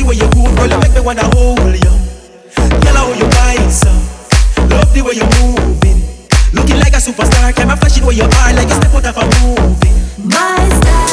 see where you move, girl, you make me wanna hold you. Girl, how you wind so. Uh. Love the way you're moving. Looking like a superstar, can I flash it where you are like you step out of a movie. My style.